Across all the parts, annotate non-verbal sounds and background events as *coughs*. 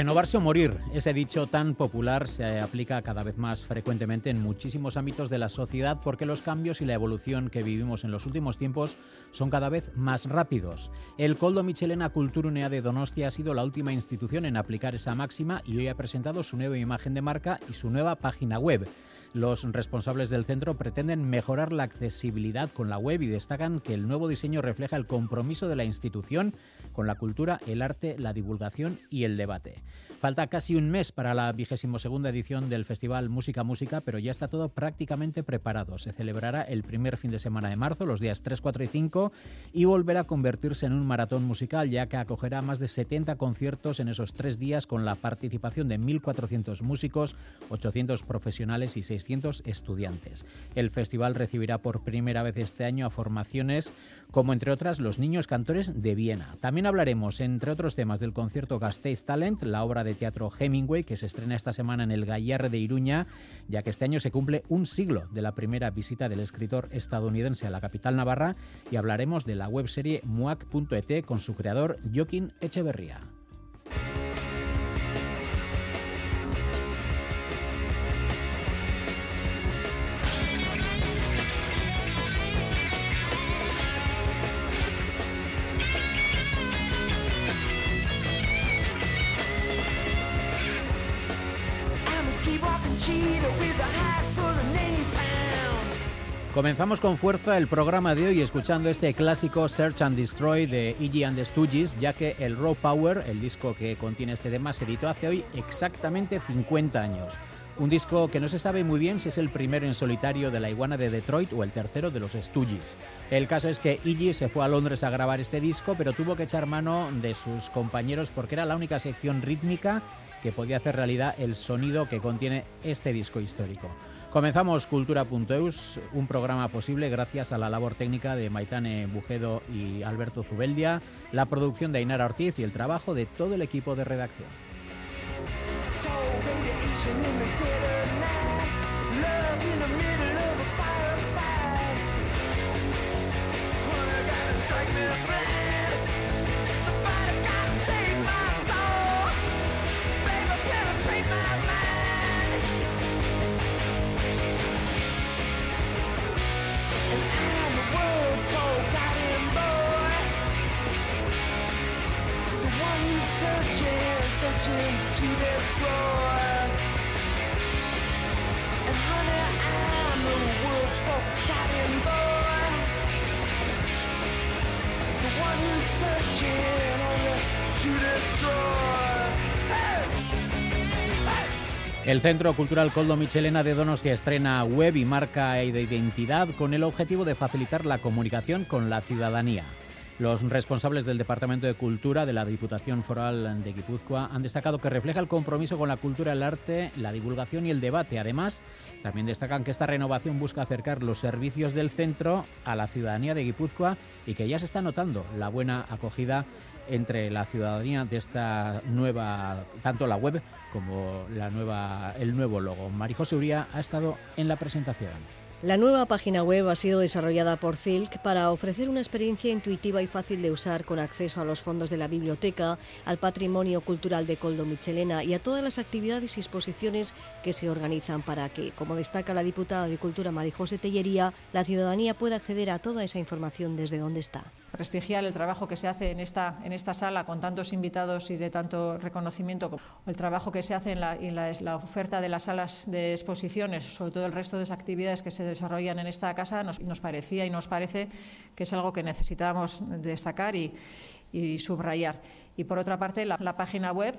Renovarse o morir, ese dicho tan popular se aplica cada vez más frecuentemente en muchísimos ámbitos de la sociedad porque los cambios y la evolución que vivimos en los últimos tiempos son cada vez más rápidos. El Coldo Michelena Culturunea de Donostia ha sido la última institución en aplicar esa máxima y hoy ha presentado su nueva imagen de marca y su nueva página web. Los responsables del centro pretenden mejorar la accesibilidad con la web y destacan que el nuevo diseño refleja el compromiso de la institución con la cultura, el arte, la divulgación y el debate. Falta casi un mes para la vigésimo segunda edición del Festival Música Música, pero ya está todo prácticamente preparado. Se celebrará el primer fin de semana de marzo, los días 3, 4 y 5, y volverá a convertirse en un maratón musical, ya que acogerá más de 70 conciertos en esos tres días con la participación de 1.400 músicos, 800 profesionales y 600 estudiantes. El festival recibirá por primera vez este año a formaciones como, entre otras, los niños cantores de Viena. También hablaremos, entre otros temas, del concierto Gasteiz Talent, la obra de teatro Hemingway, que se estrena esta semana en el Gallarre de Iruña, ya que este año se cumple un siglo de la primera visita del escritor estadounidense a la capital navarra, y hablaremos de la webserie muac.et con su creador Joaquín Echeverría. Comenzamos con fuerza el programa de hoy escuchando este clásico Search and Destroy de Iggy and the Stooges, ya que el Raw Power, el disco que contiene este tema, se editó hace hoy exactamente 50 años. Un disco que no se sabe muy bien si es el primero en solitario de la iguana de Detroit o el tercero de los Stooges. El caso es que Iggy se fue a Londres a grabar este disco, pero tuvo que echar mano de sus compañeros porque era la única sección rítmica que podía hacer realidad el sonido que contiene este disco histórico. Comenzamos Cultura.eus, un programa posible gracias a la labor técnica de Maitane Bujedo y Alberto Zubeldia, la producción de Ainara Ortiz y el trabajo de todo el equipo de redacción. El Centro Cultural Coldo Michelena de Donostia estrena web y marca de identidad con el objetivo de facilitar la comunicación con la ciudadanía. Los responsables del Departamento de Cultura de la Diputación Foral de Guipúzcoa han destacado que refleja el compromiso con la cultura, el arte, la divulgación y el debate. Además, también destacan que esta renovación busca acercar los servicios del centro a la ciudadanía de Guipúzcoa y que ya se está notando la buena acogida entre la ciudadanía de esta nueva, tanto la web como la nueva, el nuevo logo. Marijose Uría ha estado en la presentación. La nueva página web ha sido desarrollada por Silk para ofrecer una experiencia intuitiva y fácil de usar con acceso a los fondos de la biblioteca, al patrimonio cultural de Coldo Michelena y a todas las actividades y exposiciones que se organizan para que, como destaca la diputada de Cultura Marijose Tellería, la ciudadanía pueda acceder a toda esa información desde donde está prestigiar el trabajo que se hace en esta, en esta sala con tantos invitados y de tanto reconocimiento, el trabajo que se hace en, la, la, oferta de las salas de exposiciones, sobre todo el resto de las actividades que se desarrollan en esta casa, nos, nos parecía y nos parece que es algo que necesitamos destacar y, subrayar. Y por otra parte, la, la página web,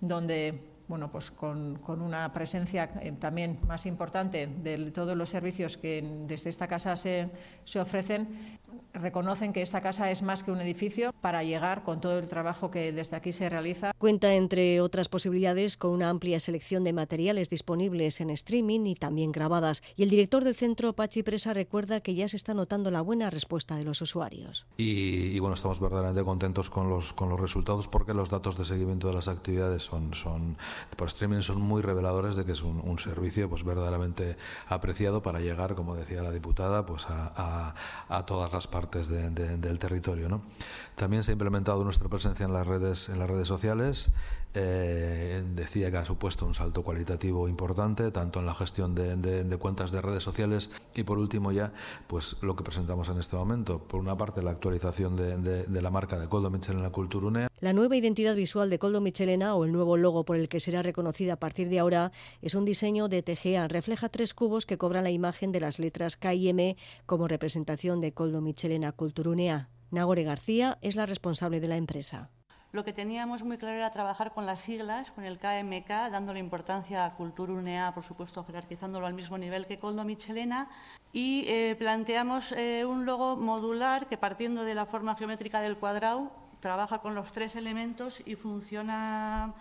donde bueno, pues con, con una presencia eh, también más importante de todos los servicios que desde esta casa se, se ofrecen, reconocen que esta casa es más que un edificio para llegar con todo el trabajo que desde aquí se realiza. Cuenta, entre otras posibilidades, con una amplia selección de materiales disponibles en streaming y también grabadas. Y el director del centro, Pachi Presa, recuerda que ya se está notando la buena respuesta de los usuarios. Y, bueno, estamos verdaderamente contentos con los, con los resultados porque los datos de seguimiento de las actividades son, son por streaming son muy reveladores de que es un, servicio pues verdaderamente apreciado para llegar, como decía la diputada, pues a, a todas las partes del territorio. ¿no? También se ha implementado nuestra presencia en las redes, en las redes sociales. Eh, decía que ha supuesto un salto cualitativo importante, tanto en la gestión de, cuentas de redes sociales y por último ya, pues lo que presentamos en este momento. Por una parte, la actualización de, la marca de Coldo Michelena Culturunea. La nueva identidad visual de Coldo Michelena o el nuevo logo por el que será reconocida a partir de ahora es un diseño de TGA. Refleja tres cubos que cobran la imagen de las letras K y M como representación de Coldo Michelena Culturunea. Nagore García es la responsable de la empresa. Lo que teníamos muy claro era trabajar con las siglas, con el KMK, dándole importancia a Cultura UNEA, por supuesto, jerarquizándolo al mismo nivel que Coldo Michelena, y eh, planteamos eh, un logo modular que, partiendo de la forma geométrica del cuadrado, trabaja con los tres elementos y funciona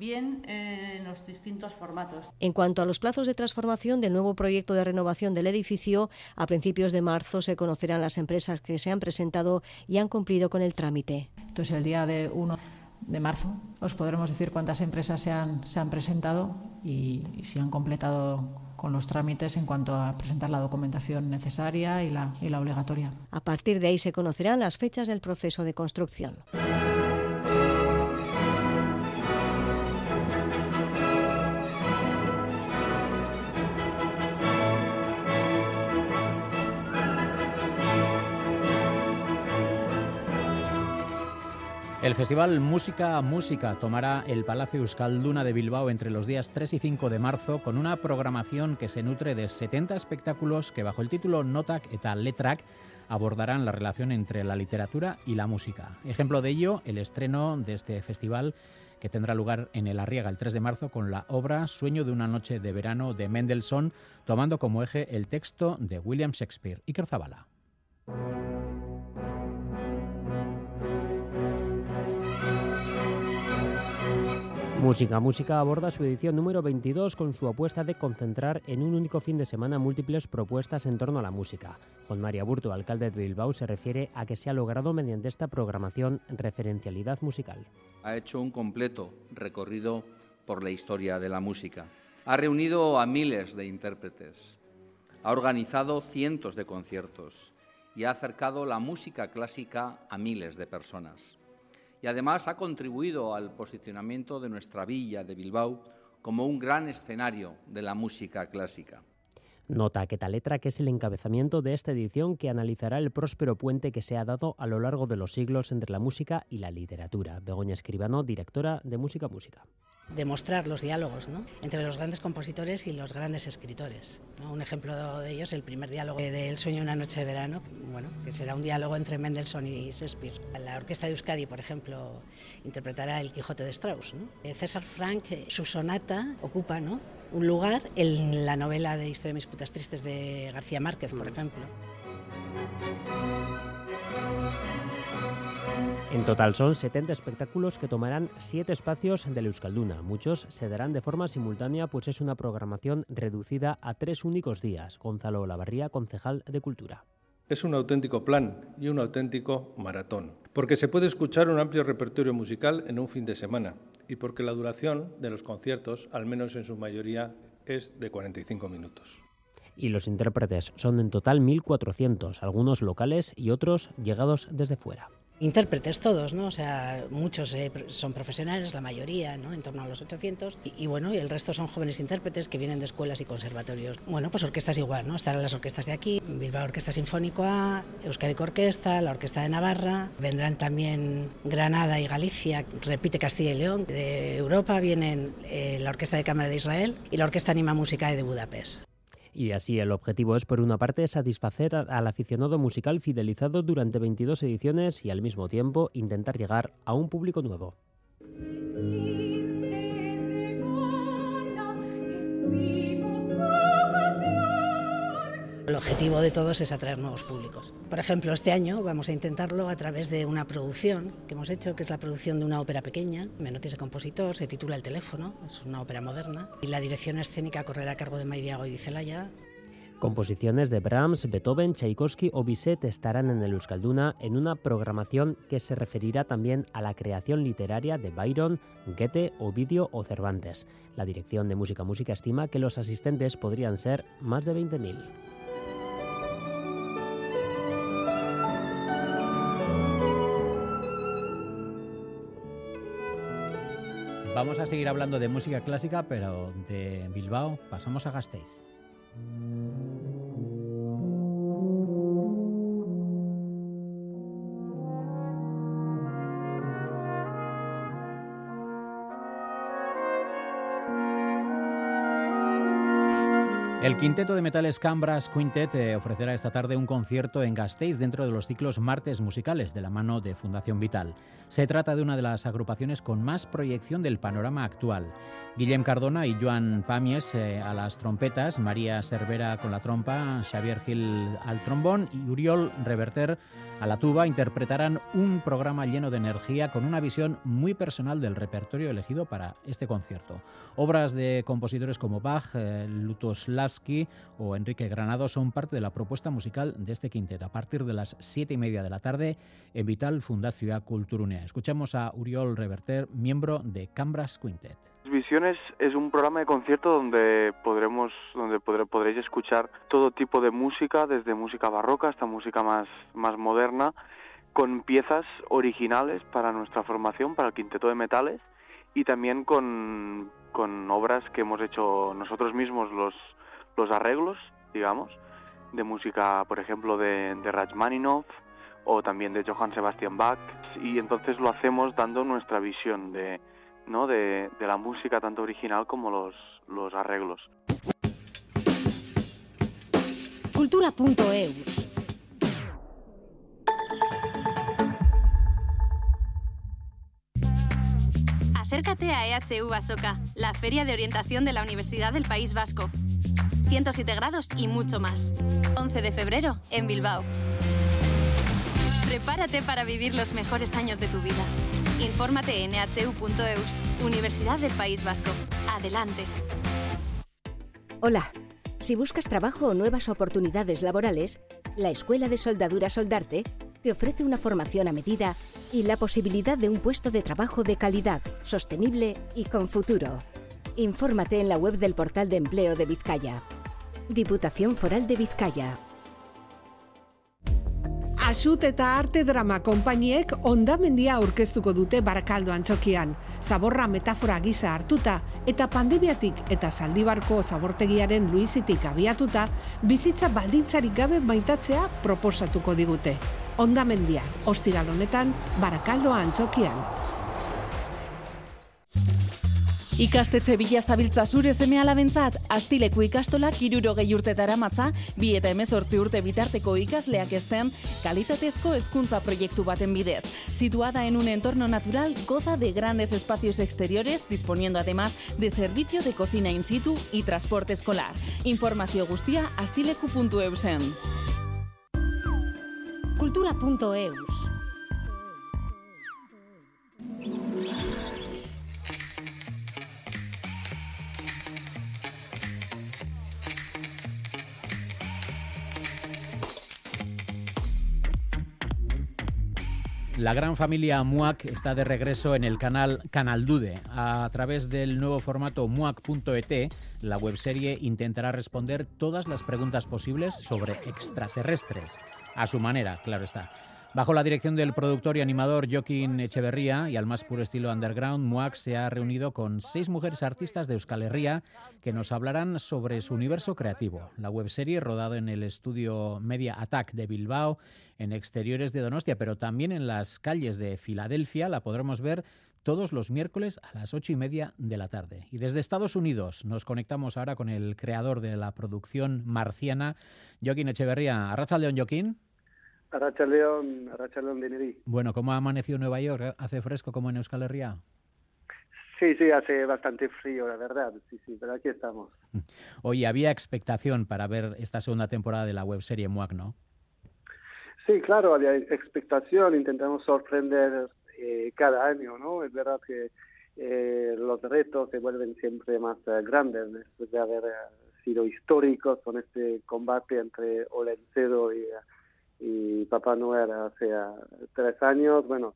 bien eh, en los distintos formatos. En cuanto a los plazos de transformación del nuevo proyecto de renovación del edificio, a principios de marzo se conocerán las empresas que se han presentado y han cumplido con el trámite. Entonces, el día de 1 de marzo os podremos decir cuántas empresas se han, se han presentado y, si han completado con los trámites en cuanto a presentar la documentación necesaria y la, y la obligatoria. A partir de ahí se conocerán las fechas del proceso de construcción. El festival Música Música tomará el Palacio Euskalduna de Bilbao entre los días 3 y 5 de marzo con una programación que se nutre de 70 espectáculos que bajo el título Notak eta Letrak abordarán la relación entre la literatura y la música. Ejemplo de ello, el estreno de este festival que tendrá lugar en el Arriaga el 3 de marzo con la obra Sueño de una noche de verano de Mendelssohn, tomando como eje el texto de William Shakespeare. y Zabala. Música Música aborda su edición número 22 con su apuesta de concentrar en un único fin de semana múltiples propuestas en torno a la música. Juan María Burto, alcalde de Bilbao, se refiere a que se ha logrado mediante esta programación referencialidad musical. Ha hecho un completo recorrido por la historia de la música. Ha reunido a miles de intérpretes, ha organizado cientos de conciertos y ha acercado la música clásica a miles de personas y además ha contribuido al posicionamiento de nuestra villa de Bilbao como un gran escenario de la música clásica. Nota que tal letra que es el encabezamiento de esta edición que analizará el próspero puente que se ha dado a lo largo de los siglos entre la música y la literatura. Begoña Escribano, directora de Música Música demostrar los diálogos entre los grandes compositores y los grandes escritores. Un ejemplo de ellos, el primer diálogo de El sueño una noche de verano, bueno, que será un diálogo entre Mendelssohn y Shakespeare. La orquesta de Euskadi, por ejemplo, interpretará El Quijote de Strauss. Eh, César Frank, eh, su sonata ocupa ¿no? Un lugar en la novela de Historia de mis putas tristes de García Márquez, por mm. ejemplo. En total son 70 espectáculos que tomarán 7 espacios de la Euskalduna. Muchos se darán de forma simultánea, pues es una programación reducida a tres únicos días. Gonzalo Lavarría, concejal de Cultura. Es un auténtico plan y un auténtico maratón, porque se puede escuchar un amplio repertorio musical en un fin de semana y porque la duración de los conciertos, al menos en su mayoría, es de 45 minutos. Y los intérpretes son en total 1.400, algunos locales y otros llegados desde fuera intérpretes todos, ¿no? O sea, muchos eh, son profesionales, la mayoría, ¿no? En torno a los 800. Y, bueno, y el resto son jóvenes intérpretes que vienen de escuelas y conservatorios. Bueno, pues orquestas igual, ¿no? Estarán las orquestas de aquí, Bilbao Orquesta Sinfónico A, Euskadi Orquesta, la Orquesta de Navarra. Vendrán también Granada y Galicia, repite Castilla y León. De Europa vienen eh, la Orquesta de Cámara de Israel y la Orquesta Anima Musicae de Budapest. Y así el objetivo es, por una parte, satisfacer al aficionado musical fidelizado durante 22 ediciones y al mismo tiempo intentar llegar a un público nuevo. El objetivo de todos es atraer nuevos públicos. Por ejemplo, este año vamos a intentarlo a través de una producción que hemos hecho, que es la producción de una ópera pequeña. Menotti es compositor, se titula El teléfono, es una ópera moderna. Y la dirección escénica correrá a cargo de Mayriago y Celaya. Composiciones de Brahms, Beethoven, Tchaikovsky o Bizet estarán en el Euskalduna en una programación que se referirá también a la creación literaria de Byron, Goethe, Ovidio o Cervantes. La Dirección de Música Música estima que los asistentes podrían ser más de 20.000. Vamos a seguir hablando de música clásica, pero de Bilbao pasamos a Gasteiz. El quinteto de metales Cambras Quintet eh, ofrecerá esta tarde un concierto en Gasteiz dentro de los ciclos Martes Musicales de la mano de Fundación Vital. Se trata de una de las agrupaciones con más proyección del panorama actual. Guillem Cardona y Joan Pamies eh, a las trompetas, María Cervera con la trompa, Xavier Gil al trombón y Uriol Reverter a la tuba interpretarán un programa lleno de energía con una visión muy personal del repertorio elegido para este concierto. Obras de compositores como Bach, eh, Lutoslavski o Enrique Granado son parte de la propuesta musical de este quinteto a partir de las siete y media de la tarde en Vital Fundación Culturunea. Escuchamos a Uriol Reverter, miembro de Cambras Quintet. Visiones es un programa de concierto donde podremos, donde podréis escuchar todo tipo de música, desde música barroca hasta música más, más moderna, con piezas originales para nuestra formación, para el quinteto de metales, y también con, con obras que hemos hecho nosotros mismos los, los arreglos, digamos, de música, por ejemplo, de, de Rachmaninoff o también de Johann Sebastian Bach, y entonces lo hacemos dando nuestra visión de ¿no? de, de la música tanto original como los, los arreglos. Cultura.eus Acércate a EHU Asoca, la feria de orientación de la Universidad del País Vasco. 107 grados y mucho más. 11 de febrero en Bilbao. Prepárate para vivir los mejores años de tu vida. Infórmate en ehu.eus, Universidad del País Vasco. Adelante. Hola. Si buscas trabajo o nuevas oportunidades laborales, la Escuela de Soldadura Soldarte te ofrece una formación a medida y la posibilidad de un puesto de trabajo de calidad, sostenible y con futuro. Infórmate en la web del portal de empleo de Vizcaya. Diputación Foral de Vizcaya. Asut eta arte drama konpainiek ondamendia aurkeztuko dute barakaldo antzokian. Zaborra metafora gisa hartuta eta pandemiatik eta zaldibarko zabortegiaren luizitik abiatuta, bizitza baldintzarik gabe maitatzea proposatuko digute. Ondamendia, ostiral honetan, barakaldo antzokian. Ikastetxe bila zabiltza zure zeme alabentzat, astileku ikastola kiruro gehi urtetara matza, bi eta emezortzi urte bitarteko ikasleak ezten, kalitatezko hezkuntza proiektu baten bidez. Situada en un entorno natural, goza de grandes espacios exteriores, disponiendo además de servicio de cocina in situ y transporte escolar. Informazio guztia astileku.eusen. Cultura.eus La gran familia MUAC está de regreso en el canal Canal Dude. A través del nuevo formato muac.et, la webserie intentará responder todas las preguntas posibles sobre extraterrestres. A su manera, claro está. Bajo la dirección del productor y animador Joaquín Echeverría y al más puro estilo underground, MUAC se ha reunido con seis mujeres artistas de Euskal Herria que nos hablarán sobre su universo creativo. La webserie, rodada en el estudio Media Attack de Bilbao, en exteriores de Donostia, pero también en las calles de Filadelfia, la podremos ver todos los miércoles a las ocho y media de la tarde. Y desde Estados Unidos nos conectamos ahora con el creador de la producción marciana, Joaquín Echeverría. León, Joaquín. Arracha León, Arracha León Bueno, ¿cómo ha amanecido Nueva York? ¿Hace fresco como en Euskal Herria? Sí, sí, hace bastante frío, la verdad. Sí, sí, pero aquí estamos. *laughs* Oye, había expectación para ver esta segunda temporada de la webserie MUAC, ¿no? Sí, claro, había expectación. Intentamos sorprender eh, cada año, ¿no? Es verdad que eh, los retos se vuelven siempre más eh, grandes después de haber sido históricos con este combate entre Olencedo y, y Papá Noel hace tres años. Bueno,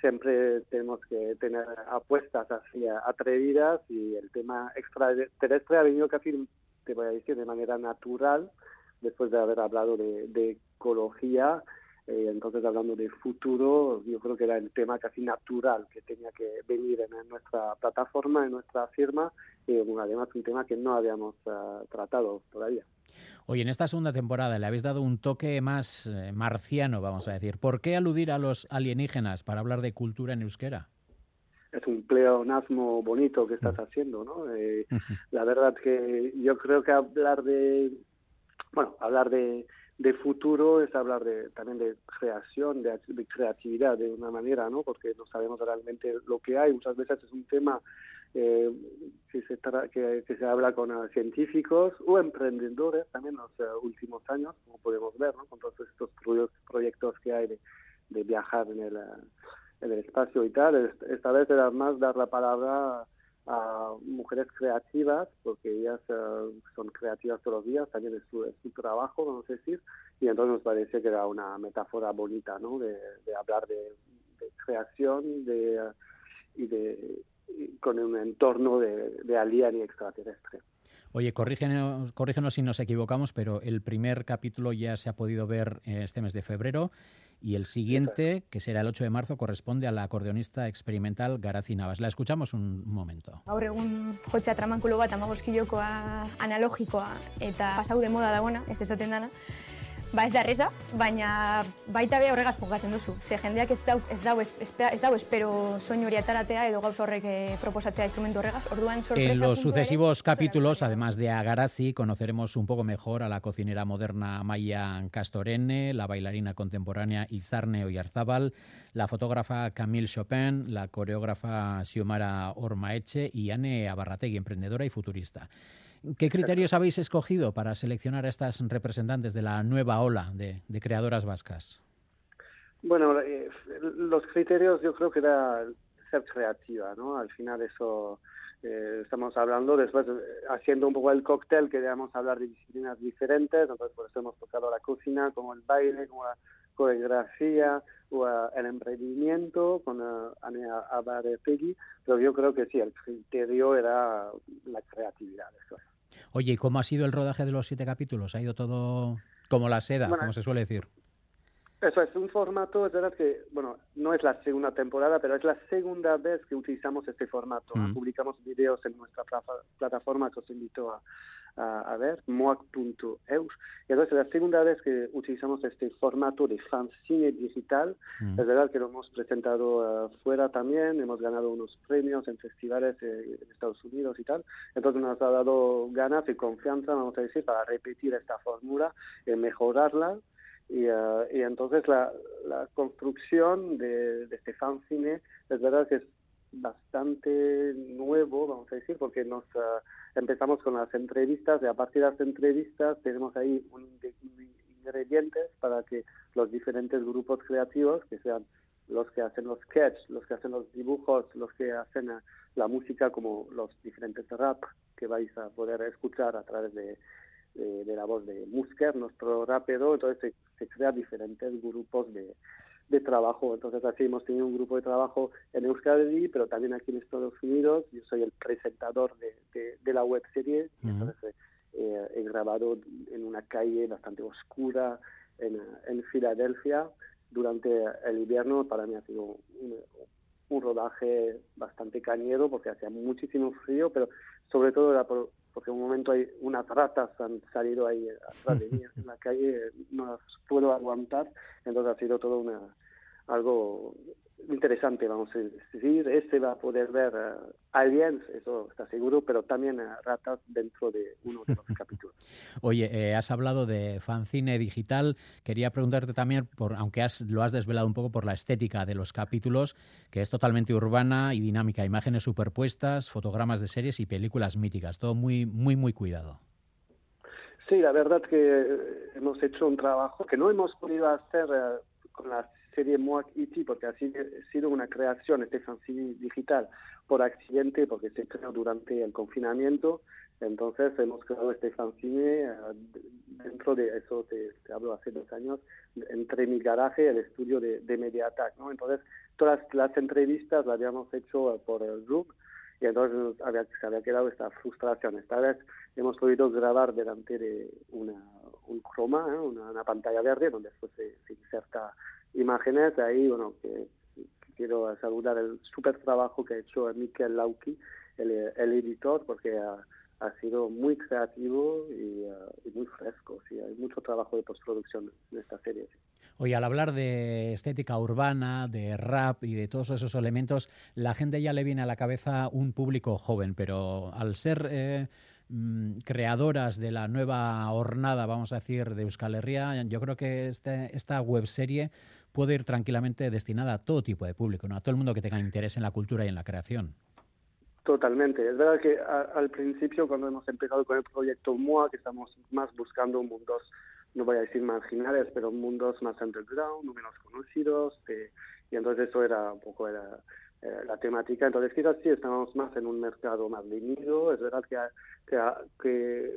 siempre tenemos que tener apuestas así atrevidas y el tema extraterrestre ha venido casi, te voy a decir, de manera natural después de haber hablado de, ecología. Eh, entonces, hablando de futuro, yo creo que era el tema casi natural que tenía que venir en, nuestra plataforma, en nuestra firma, y además un tema que no habíamos ah, tratado todavía. Hoy en esta segunda temporada le habéis dado un toque más eh, marciano, vamos a decir. ¿Por qué aludir a los alienígenas para hablar de cultura en euskera? Es un pleonasmo bonito que estás haciendo, ¿no? Eh, la verdad que yo creo que hablar de, bueno, hablar de, futuro es hablar de, también de creación, de, de, creatividad de una manera, ¿no? Porque no sabemos realmente lo que hay. Muchas veces es un tema eh, que, se que, se habla con uh, científicos o emprendedores también en los uh, últimos años, como podemos ver, ¿no? con todos estos proyectos que hay de, de viajar en el, uh, en el espacio y tal. Esta vez era más dar la palabra a mujeres creativas, porque ellas son creativas todos los días, también es su, trabajo, vamos a decir, y entonces nos parece que era una metáfora bonita, ¿no? De, hablar de, creación de, y de con un entorno de, de alien y extraterrestre. Oye, corrígenos, corrígenos si nos equivocamos, pero el primer capítulo ya se ha podido ver este mes de febrero y el siguiente, que será el 8 de marzo, corresponde a la acordeonista experimental Garazi Navas. La escuchamos un momento. Gaur egun jotxea tramankulo bat amagozkilokoa analogikoa eta pasau de moda dagoena, ez esaten dana. Ba ez da erresa, baina baita be horregaz jokatzen duzu. Ze jendeak ez dau, ez dau, ez dau espero soinu hori ataratea edo gauza horrek eh, proposatzea instrumento horregaz. Orduan sorpresa En los sucesivos capítulos, además de Agarazi, conoceremos un poco mejor a la cocinera moderna Maya Castorene, la bailarina contemporánea Izarne Oyarzábal, la fotógrafa Camille Chopin, la coreógrafa Xiomara Ormaeche y Anne Abarrategui, emprendedora y futurista. ¿Qué criterios habéis escogido para seleccionar a estas representantes de la nueva ola de, creadoras vascas? Bueno, eh, los criterios yo creo que era ser creativa, ¿no? Al final eso eh, estamos hablando, después eh, haciendo un poco el cóctel, queríamos hablar de disciplinas diferentes, entonces por eso hemos tocado la cocina, como el baile, como la coreografía o el emprendimiento con Ana Abaretegui, pero yo creo que sí, el criterio era la creatividad. Eso. Oye, ¿y cómo ha sido el rodaje de los siete capítulos? ¿Ha ido todo como la seda, como se suele decir? Eso es un formato, es verdad que, bueno, no es la segunda temporada, pero es la segunda vez que utilizamos este formato. Mm. Publicamos videos en nuestra plataforma que os invito a, a, ver, moac.eus. Y entonces es la segunda vez que utilizamos este formato de fanzine digital. Mm. Es verdad que lo hemos presentado uh, fuera también, hemos ganado unos premios en festivales eh, en Estados Unidos y tal. Entonces nos ha dado ganas y confianza, vamos a decir, para repetir esta fórmula, y mejorarla. Y, uh, y, entonces la, la construcción de, de, este fanzine es verdad que es bastante nuevo, vamos a decir, porque nos uh, empezamos con las entrevistas y a partir de las entrevistas tenemos ahí un, ingredientes para que los diferentes grupos creativos, que sean los que hacen los sketches, los que hacen los dibujos, los que hacen uh, la música, como los diferentes rap que vais a poder escuchar a través de, de, la voz de Musker, nuestro rapero, entonces se, se crean diferentes grupos de, de trabajo. Entonces así hemos tenido un grupo de trabajo en Euskadi, pero también aquí en Estados Unidos. Yo soy el presentador de, de, la web serie. Entonces eh, he grabado en una calle bastante oscura en, en Filadelfia durante el invierno. Para mí ha sido un, un rodaje bastante cañero porque hacía muchísimo frío, pero sobre todo era porque en un momento hay unas ratas han salido ahí atrás de mí en la calle, no las puedo aguantar, entonces ha sido toda una, algo interesante, vamos a decir. Este va a poder ver uh, aliens, eso está seguro, pero también uh, ratas dentro de uno de los *laughs* capítulos. Oye, eh, has hablado de fanzine digital. Quería preguntarte también, por, aunque has, lo has desvelado un poco por la estética de los capítulos, que es totalmente urbana y dinámica. Imágenes superpuestas, fotogramas de series y películas míticas. Todo muy, muy, muy cuidado. Sí, la verdad que hemos hecho un trabajo que no hemos podido hacer uh, con las serie MOAC E.T. porque ha sido una creación, este fanzine digital, por accidente, porque se creó durante el confinamiento. Entonces hemos creado este fanzine eh, dentro de eso, te, hablo hace dos años, entre mi garaje el estudio de, de Mediatak. ¿no? Entonces todas las entrevistas las habíamos hecho eh, por el Zoom y entonces había, se había quedado esta frustración. Esta vez hemos podido grabar delante de una, un croma, ¿eh? una, pantalla verde donde después se, se inserta imágenes. Ahí, bueno, que, quiero saludar el súper trabajo que ha hecho Mikel Lauki, el, editor, porque ha, sido muy creativo y, uh, muy fresco. Sí, hay mucho trabajo de postproducción en esta serie. Sí. Oye, al hablar de estética urbana, de rap y de todos esos elementos, la gente ya le viene a la cabeza un público joven, pero al ser eh, mm, creadoras de la nueva hornada, vamos a decir, de Euskal Herria, yo creo que este, esta webserie puede ir tranquilamente destinada a todo tipo de público, ¿no? a todo el mundo que tenga interés en la cultura y en la creación. Totalmente. Es verdad que a, al principio, cuando hemos empezado con el proyecto MOA, que estamos más buscando mundos, no voy a decir marginales, pero mundos más underground, no menos conocidos, eh, y entonces eso era un poco era, eh, la temática. Entonces quizás sí estamos más en un mercado más venido. Es verdad que, que, que,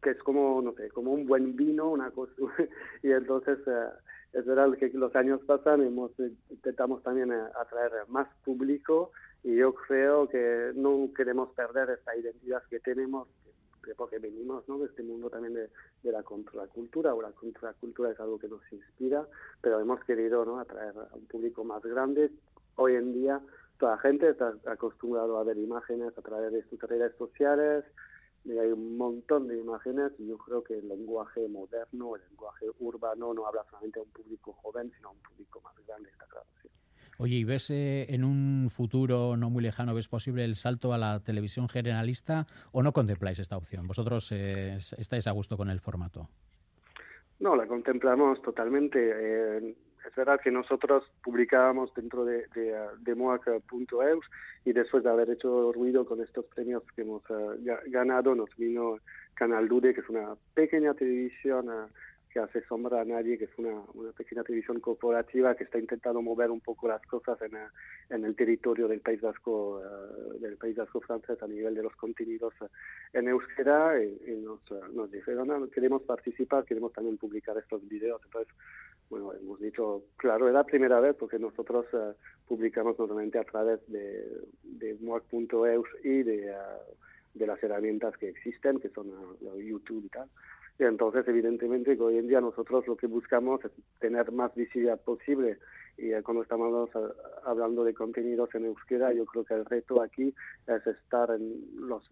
que es como, no sé, como un buen vino, una cosa, *laughs* y entonces... Eh, es verdad que los años pasan, hemos intentamos también eh, atraer más público y yo creo que no queremos perder esta identidad que tenemos porque venimos ¿no? de este mundo también de, de la contracultura, o la contracultura es algo que nos inspira, pero hemos querido ¿no? atraer a un público más grande. Hoy en día toda la gente está acostumbrado a ver imágenes a través de sus redes sociales, y hay un montón de imágenes y yo creo que el lenguaje moderno, el lenguaje urbano no habla solamente a un público joven, sino a un público más grande, está claro. Sí. Oye, ¿y ves eh, en un futuro no muy lejano, ves posible el salto a la televisión generalista o no contempláis esta opción? ¿Vosotros eh, estáis a gusto con el formato? No, la contemplamos totalmente. Eh, es verdad que nosotros publicábamos dentro de, de, de y después de haber hecho ruido con estos premios que hemos uh, ganado, nos vino Canal Dude, que es una pequeña televisión uh, que hace sombra a nadie, que es una, una pequeña televisión corporativa que está intentando mover un poco las cosas en, en el territorio del País Vasco, uh, del País Vasco francés a nivel de los contenidos en euskera y, y nos, nos dijeron, no, queremos participar, queremos también publicar estos videos. Entonces, bueno, hemos dicho, claro, es la primera vez porque nosotros uh, publicamos normalmente a través de, de moac.eus y de, uh, de las herramientas que existen, que son uh, YouTube y tal. Entonces, evidentemente, hoy en día nosotros lo que buscamos es tener más visibilidad posible. Y eh, cuando estamos hablando de contenidos en euskera, yo creo que el reto aquí es estar en los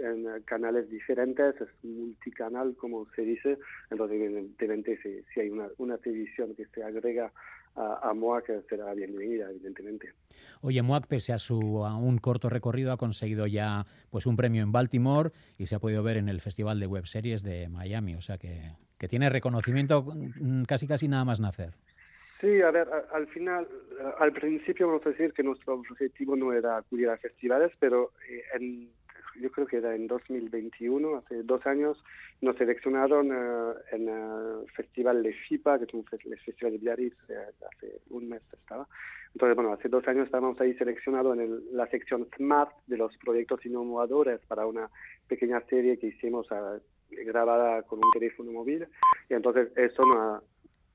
en canales diferentes, es multicanal, como se dice. Entonces, evidentemente, si, si hay una, una televisión que se agrega a, a MOAC, será bienvenida, evidentemente. Oye, MOAC, pese a, su, a un corto recorrido, ha conseguido ya pues un premio en Baltimore y se ha podido ver en el Festival de Web Series de Miami. O sea que, que tiene reconocimiento casi casi nada más nacer. Sí, a ver, a, al final, al principio vamos a decir que nuestro objetivo no era acudir a festivales, pero eh, en yo creo que era en 2021, hace dos años, nos seleccionaron uh, en el Festival de FIPA, que es un el Festival de Biarritz, eh, hace un mes estaba. Entonces, bueno, hace dos años estábamos ahí seleccionados en el, la sección SMART de los proyectos innovadores para una pequeña serie que hicimos uh, grabada con un teléfono móvil. Y entonces eso nos ha,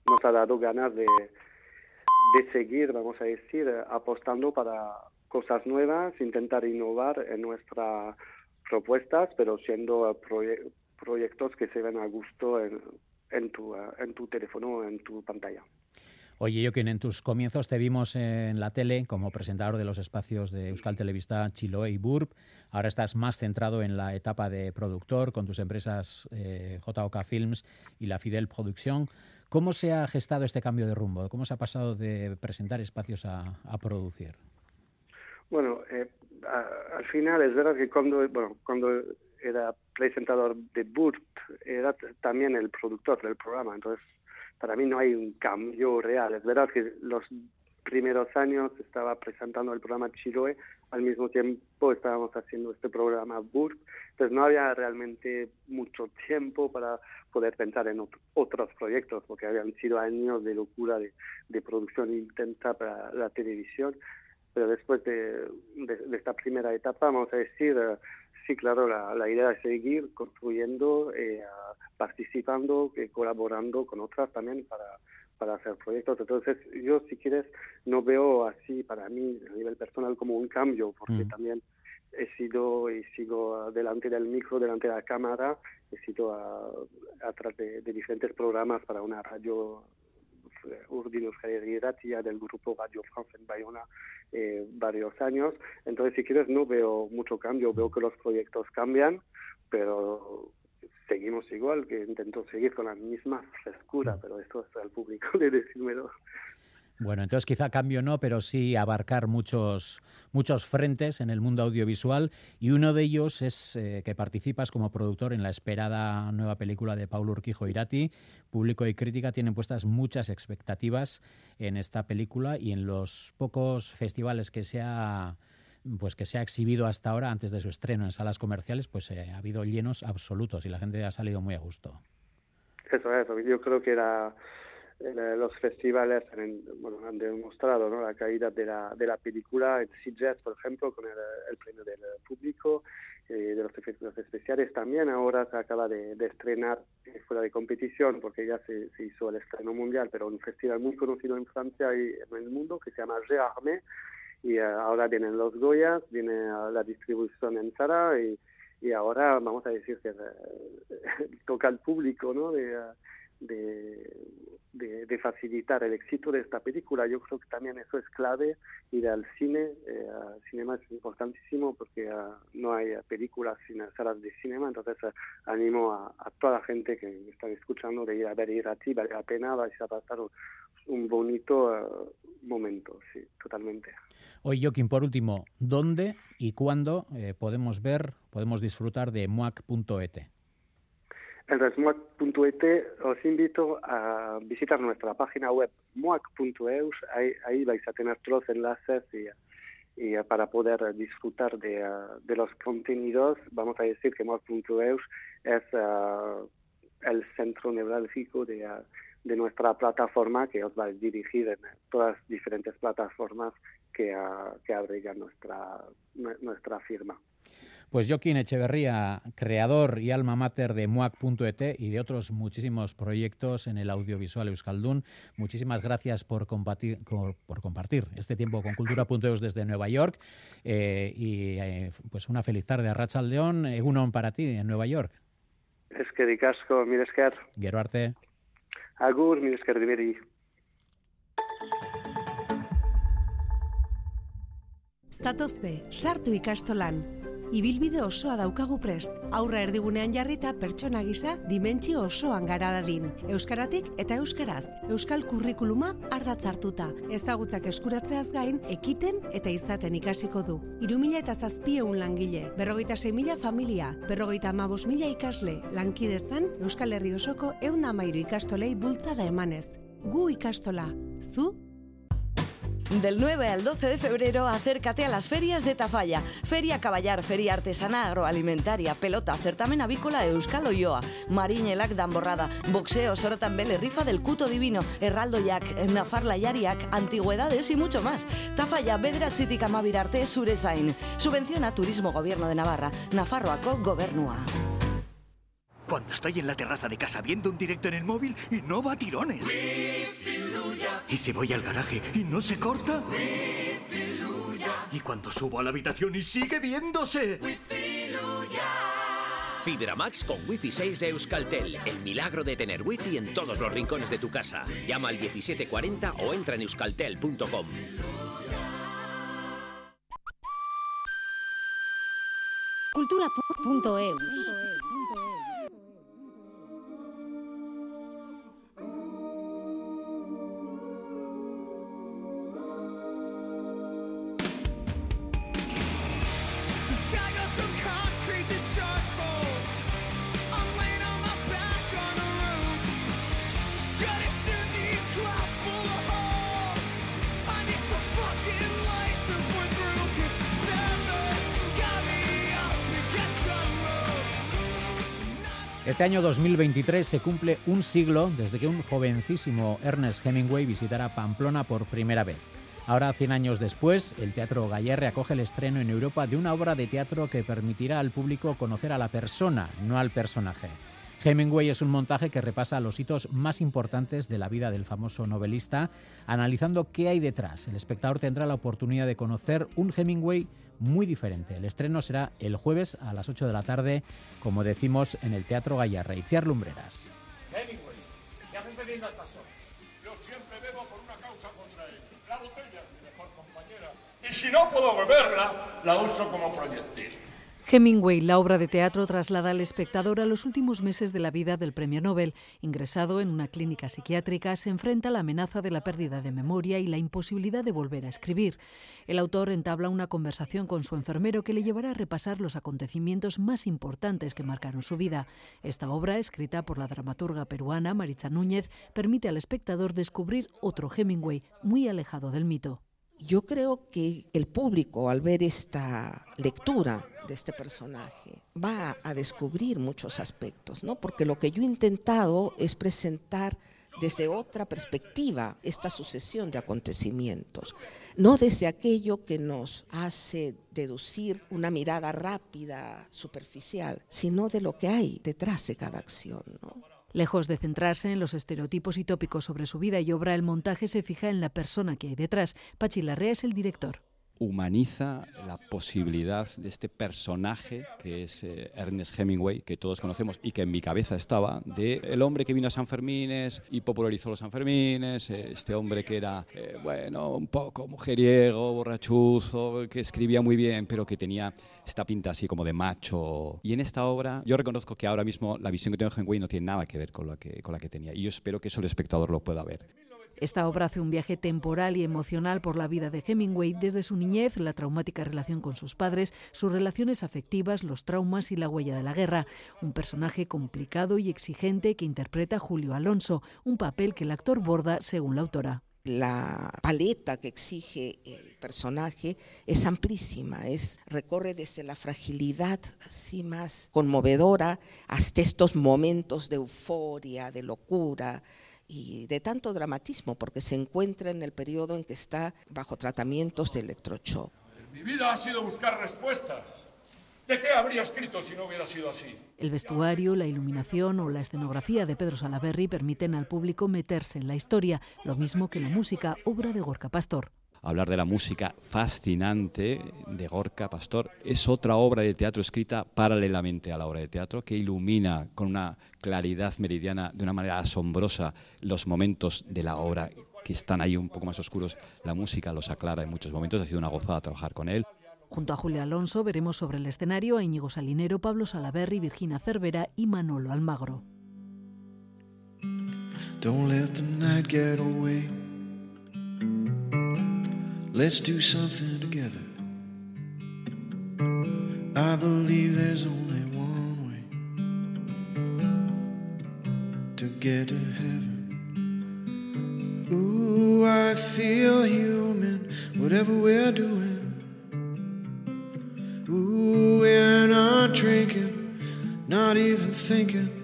nos ha dado ganas de, de seguir, vamos a decir, apostando para cosas nuevas, intentar innovar en nuestras propuestas, pero siendo proye proyectos que se ven a gusto en, en, tu, en tu teléfono, en tu pantalla. Oye, Joaquín, en tus comienzos te vimos en la tele como presentador de los espacios de Euskal Televista, Chiloé y Burb. Ahora estás más centrado en la etapa de productor con tus empresas eh, JOK Films y la Fidel Producción. ¿Cómo se ha gestado este cambio de rumbo? ¿Cómo se ha pasado de presentar espacios a, producir? Bueno, eh, al final es verdad que cuando, bueno, cuando era presentador de BURP, era también el productor del programa, entonces para mí no hay un cambio real. Es verdad que los primeros años estaba presentando el programa Chiloe, al mismo tiempo estábamos haciendo este programa BURP, entonces no había realmente mucho tiempo para poder pensar en otros proyectos, porque habían sido años de locura de, de producción intensa para la televisión. Pero después de, de, esta primera etapa, vamos a decir, eh, sí, claro, la, la, idea es seguir construyendo, eh, participando, eh, colaborando con otras también para, para hacer proyectos. Entonces, yo, si quieres, no veo así para mí, a nivel personal, como un cambio, porque mm. también he sido y sigo delante del micro, delante de la cámara, he sido atrás de, de, diferentes programas para una radio Urdin Euskal del grupo Radio France en Bayona eh, varios años. Entonces, si quieres, no veo mucho cambio, veo que los proyectos cambian, pero seguimos igual, que intento seguir con la misma frescura, pero esto es al público de decírmelo. Bueno, entonces quizá cambio no, pero sí abarcar muchos, muchos frentes en el mundo audiovisual y uno de ellos es eh, que participas como productor en la esperada nueva película de Paulo Urquijo Irati. Público y crítica tienen puestas muchas expectativas en esta película y en los pocos festivales que se ha pues que se ha exhibido hasta ahora antes de su estreno en salas comerciales, pues eh, ha habido llenos absolutos y la gente ha salido muy a gusto. Eso es, yo creo que era los festivales han, demostrado ¿no? la calidad de la, de la película. En Sitges, por ejemplo, con el, premio del público, eh, de los efectos especiales también. Ahora se acaba de, estrenar eh, fuera de competición, porque ya se, hizo el estreno mundial, pero un festival muy conocido en Francia y en el mundo que se llama Armé Y eh, ahora vienen los Goyas, viene la distribución en Zara y, y ahora vamos a decir que *laughs* toca al público, ¿no? De, de, de, facilitar el éxito de esta película. Yo creo que también eso es clave, ir al cine, eh, al cinema es importantísimo porque ah, no hay películas sin salas de cinema, entonces ah, animo a, toda la gente que me está escuchando de ir a ver ir a ti, vale la pena, vais a pasar un, bonito ah, momento, sí, totalmente. Hoy, Joaquín, por último, ¿dónde y cuándo eh, podemos ver, podemos disfrutar de muac.et? En resmuac.et os invito a visitar nuestra página web muac.eus. Ahí, vais a tener todos los enlaces y, para poder disfrutar de, los contenidos. Vamos a decir que muac.eus es uh, el centro neurálgico de, de nuestra plataforma que os va a dirigir en todas las diferentes plataformas que, uh, que nuestra, nuestra firma. Pues Joaquín Echeverría, creador y alma mater de muac.et y de otros muchísimos proyectos en el audiovisual Euskaldun, muchísimas gracias por compartir, por compartir este tiempo con Cultura.eus desde Nueva York eh, y eh, pues una feliz tarde a Rachaldeón, Egunon para ti en Nueva York. Es que mire esker. Gero arte. Agur, mire esker diberi. Zatozte, sartu ikastolan. Ibilbide osoa daukagu prest, aurra erdigunean jarrita pertsona gisa dimentsio osoan gara dadin. Euskaratik eta euskaraz, euskal kurrikuluma ardatz hartuta. Ezagutzak eskuratzeaz gain, ekiten eta izaten ikasiko du. Irumila eta zazpieun langile, berrogeita mila familia, berrogeita amabos mila ikasle, lankidetzan Euskal Herri osoko eunda amairu ikastolei bultzada emanez. Gu ikastola, zu Del 9 al 12 de febrero, acércate a las ferias de Tafalla. Feria Caballar, Feria Artesana Agroalimentaria, Pelota, Certamen Avícola Euskal Oyoa, Mariñelak Damborrada, Boxeo, Sorotan Bele, Rifa del Cuto Divino, Herraldo Yak, Nafarla Yariak, Antigüedades y mucho más. Tafalla, Bedratzitik Amabirarte, Surezain. Subvenciona Turismo Gobierno de Navarra, Nafarroaco Gobernua. Cuando estoy en la terraza de casa viendo un directo en el móvil y no va tirones. ¿Y si voy al garaje y no se corta? ¿Y cuando subo a la habitación y sigue viéndose? Fibra Max con Wi-Fi 6 de Euskaltel. El milagro de tener Wi-Fi en todos los rincones de tu casa. Llama al 1740 o entra en euskaltel.com. Cultura.eus Este año 2023 se cumple un siglo desde que un jovencísimo Ernest Hemingway visitara Pamplona por primera vez. Ahora, 100 años después, el Teatro Gallerre acoge el estreno en Europa de una obra de teatro que permitirá al público conocer a la persona, no al personaje. Hemingway es un montaje que repasa los hitos más importantes de la vida del famoso novelista, analizando qué hay detrás. El espectador tendrá la oportunidad de conocer un Hemingway muy diferente. El estreno será el jueves a las 8 de la tarde, como decimos, en el Teatro Gallarre. Itziar Lumbreras. Hemingway, ¿qué haces bebiendo hasta sol? Yo siempre bebo por una causa contra él. La botella es mi mejor compañera. Y si no puedo beberla, la uso como proyectil. Hemingway, la obra de teatro, traslada al espectador a los últimos meses de la vida del premio Nobel. Ingresado en una clínica psiquiátrica, se enfrenta a la amenaza de la pérdida de memoria y la imposibilidad de volver a escribir. El autor entabla una conversación con su enfermero que le llevará a repasar los acontecimientos más importantes que marcaron su vida. Esta obra, escrita por la dramaturga peruana Maritza Núñez, permite al espectador descubrir otro Hemingway muy alejado del mito. Yo creo que el público, al ver esta lectura de este personaje, va a descubrir muchos aspectos, ¿no? Porque lo que yo he intentado es presentar desde otra perspectiva esta sucesión de acontecimientos, no desde aquello que nos hace deducir una mirada rápida, superficial, sino de lo que hay detrás de cada acción, ¿no? Lejos de centrarse en los estereotipos y tópicos sobre su vida y obra, el montaje se fija en la persona que hay detrás. Pachi Larrea es el director humaniza la posibilidad de este personaje que es eh, Ernest Hemingway, que todos conocemos y que en mi cabeza estaba, de el hombre que vino a San Fermines y popularizó los San Fermines, eh, este hombre que era, eh, bueno, un poco mujeriego, borrachuzo, que escribía muy bien, pero que tenía esta pinta así como de macho. Y en esta obra yo reconozco que ahora mismo la visión que tengo de Hemingway no tiene nada que ver con la que, con la que tenía y yo espero que eso el espectador lo pueda ver. Esta obra hace un viaje temporal y emocional por la vida de Hemingway desde su niñez, la traumática relación con sus padres, sus relaciones afectivas, los traumas y la huella de la guerra. Un personaje complicado y exigente que interpreta Julio Alonso, un papel que el actor borda según la autora la paleta que exige el personaje es amplísima, es recorre desde la fragilidad así más conmovedora hasta estos momentos de euforia, de locura, y de tanto dramatismo, porque se encuentra en el periodo en que está bajo tratamientos de electroshock. Mi vida ha sido buscar respuestas. ¿De qué habría escrito si no hubiera sido así? El vestuario, la iluminación o la escenografía de Pedro Salaberry permiten al público meterse en la historia, lo mismo que la música, obra de Gorka Pastor hablar de la música fascinante de Gorka Pastor. Es otra obra de teatro escrita paralelamente a la obra de teatro que ilumina con una claridad meridiana de una manera asombrosa los momentos de la obra que están ahí un poco más oscuros. La música los aclara en muchos momentos. Ha sido una gozada trabajar con él. Junto a Julio Alonso veremos sobre el escenario a Íñigo Salinero, Pablo Salaberry, Virginia Cervera y Manolo Almagro. Let's do something together. I believe there's only one way to get to heaven. Ooh, I feel human, whatever we're doing. Ooh, we're not drinking, not even thinking.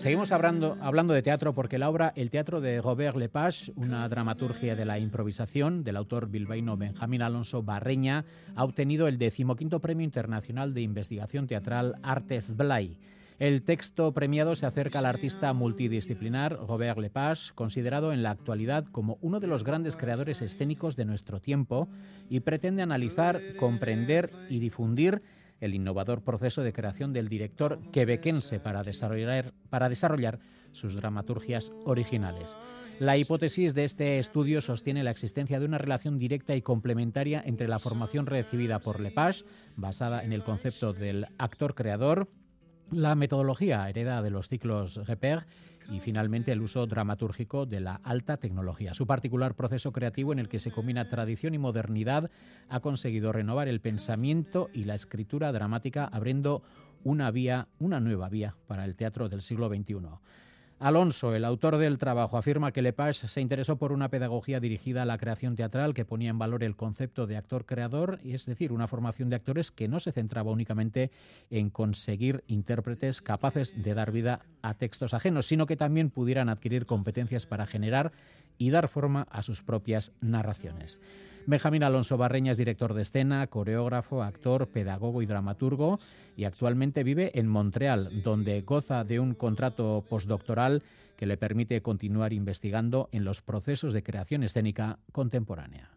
Seguimos hablando, hablando de teatro porque la obra El teatro de Robert Lepage, una dramaturgia de la improvisación del autor bilbaíno Benjamín Alonso Barreña, ha obtenido el decimoquinto Premio Internacional de Investigación Teatral Artes Blay. El texto premiado se acerca al artista multidisciplinar Robert Lepage, considerado en la actualidad como uno de los grandes creadores escénicos de nuestro tiempo, y pretende analizar, comprender y difundir el innovador proceso de creación del director quebequense para desarrollar, para desarrollar sus dramaturgias originales. La hipótesis de este estudio sostiene la existencia de una relación directa y complementaria entre la formación recibida por Lepage, basada en el concepto del actor-creador, la metodología heredada de los ciclos Repère y finalmente el uso dramatúrgico de la alta tecnología. Su particular proceso creativo en el que se combina tradición y modernidad ha conseguido renovar el pensamiento y la escritura dramática abriendo una vía, una nueva vía para el teatro del siglo XXI. Alonso, el autor del trabajo, afirma que Lepage se interesó por una pedagogía dirigida a la creación teatral que ponía en valor el concepto de actor-creador, es decir, una formación de actores que no se centraba únicamente en conseguir intérpretes capaces de dar vida a textos ajenos, sino que también pudieran adquirir competencias para generar y dar forma a sus propias narraciones. Benjamín Alonso Barreña es director de escena, coreógrafo, actor, pedagogo y dramaturgo y actualmente vive en Montreal, donde goza de un contrato postdoctoral que le permite continuar investigando en los procesos de creación escénica contemporánea.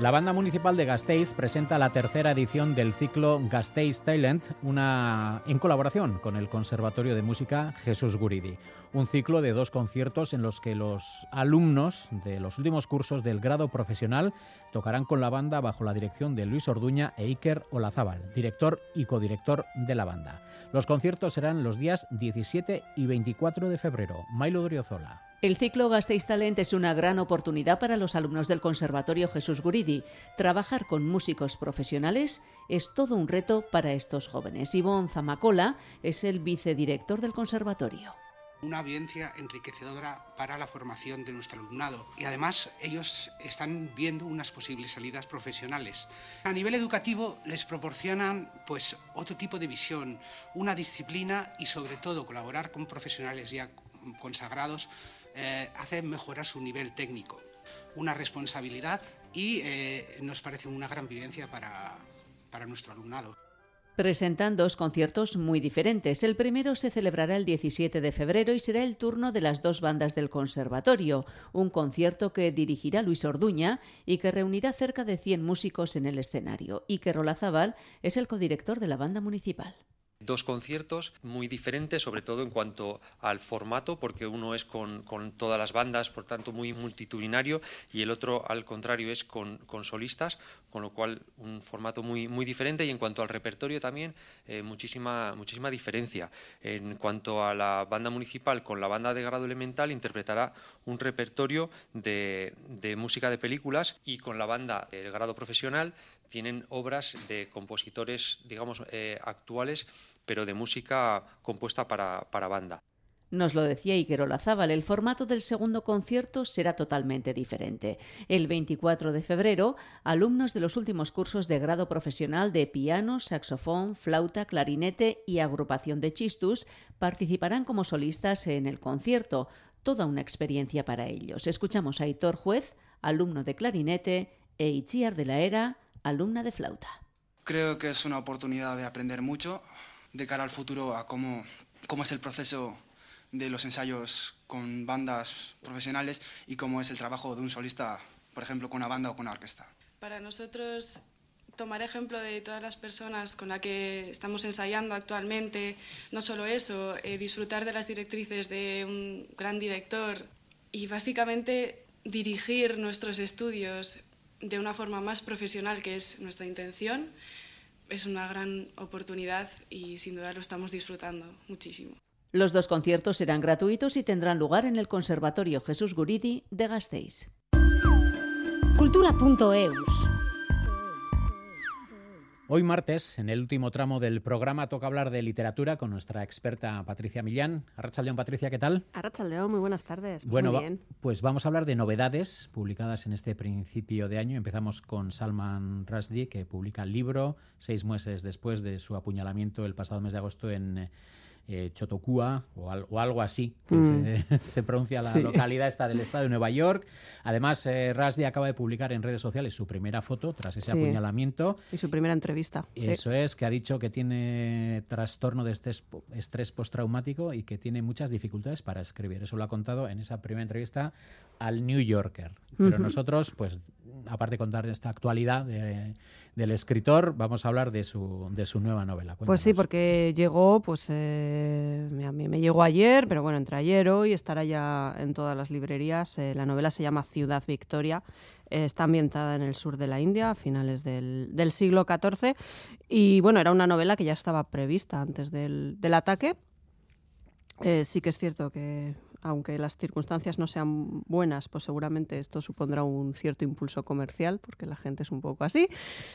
La banda municipal de Gasteiz presenta la tercera edición del ciclo Gasteiz Talent, una en colaboración con el Conservatorio de Música Jesús Guridi. Un ciclo de dos conciertos en los que los alumnos de los últimos cursos del grado profesional tocarán con la banda bajo la dirección de Luis Orduña e Iker Olazábal, director y codirector de la banda. Los conciertos serán los días 17 y 24 de febrero. Mailo Driozola. El ciclo Gasteiz Talent es una gran oportunidad para los alumnos del Conservatorio Jesús Guridi. Trabajar con músicos profesionales es todo un reto para estos jóvenes. Ivonne Zamacola es el vicedirector del conservatorio una evidencia enriquecedora para la formación de nuestro alumnado y además ellos están viendo unas posibles salidas profesionales. A nivel educativo les proporcionan pues otro tipo de visión, una disciplina y sobre todo colaborar con profesionales ya consagrados eh, hace mejorar su nivel técnico. Una responsabilidad y eh, nos parece una gran vivencia para, para nuestro alumnado. Presentan dos conciertos muy diferentes. El primero se celebrará el 17 de febrero y será el turno de las dos bandas del conservatorio, un concierto que dirigirá Luis Orduña y que reunirá cerca de 100 músicos en el escenario. Iker Rolazabal es el codirector de la banda municipal. Dos conciertos muy diferentes, sobre todo en cuanto al formato, porque uno es con, todas las bandas, por tanto muy multitudinario, y el otro, al contrario, es con, solistas, con lo cual un formato muy, muy diferente. Y en cuanto al repertorio también, eh, muchísima, muchísima diferencia. En cuanto a la banda municipal, con la banda de grado elemental, interpretará un repertorio de, de música de películas y con la banda de grado profesional tienen obras de compositores, digamos, eh, actuales, pero de música compuesta para, para banda. Nos lo decía Iker Olazábal, el formato del segundo concierto será totalmente diferente. El 24 de febrero, alumnos de los últimos cursos de grado profesional de piano, saxofón, flauta, clarinete y agrupación de chistus participarán como solistas en el concierto. Toda una experiencia para ellos. Escuchamos a Hitor Juez, alumno de clarinete, e Itziar de la Era, alumna de flauta. Creo que es una oportunidad de aprender mucho de cara al futuro a cómo, cómo es el proceso de los ensayos con bandas profesionales y cómo es el trabajo de un solista, por ejemplo, con una banda o con una orquesta. Para nosotros, tomar ejemplo de todas las personas con las que estamos ensayando actualmente, no solo eso, eh, disfrutar de las directrices de un gran director y básicamente dirigir nuestros estudios de una forma más profesional, que es nuestra intención, es una gran oportunidad y sin duda lo estamos disfrutando muchísimo. Los dos conciertos serán gratuitos y tendrán lugar en el Conservatorio Jesús Guridi de Gasteiz. Cultura.eus Hoy martes, en el último tramo del programa, toca hablar de literatura con nuestra experta Patricia Millán. Arrachaldeón, Patricia, ¿qué tal? Arrachaldeón, muy buenas tardes. Bueno, bien. pues vamos a hablar de novedades publicadas en este principio de año. Empezamos con Salman Rushdie, que publica el libro seis meses después de su apuñalamiento el pasado mes de agosto en eh, Chotocua o, algo así, que mm. se, *laughs* pronuncia la localidad esta del *laughs* estado de Nueva York. Además, eh, Rasdi acaba de publicar en redes sociales su primera foto tras ese apuñalamiento. Y su primera entrevista. Eso es, que ha dicho que tiene trastorno de estrés, estrés postraumático y que tiene muchas dificultades para escribir. Eso lo ha contado en esa primera entrevista al New Yorker. Pero nosotros, pues, aparte de contar esta actualidad del escritor, vamos a hablar de su, de su nueva novela. Pues sí, porque llegó, pues... Eh Eh, a mí me llegó ayer, pero bueno, entre ayer hoy estará ya en todas las librerías. Eh, la novela se llama Ciudad Victoria. está ambientada en el sur de la India, a finales del, del, siglo XIV. Y bueno, era una novela que ya estaba prevista antes del, del ataque. sí que es cierto que aunque las circunstancias no sean buenas, pues seguramente esto supondrá un cierto impulso comercial, porque la gente es un poco así.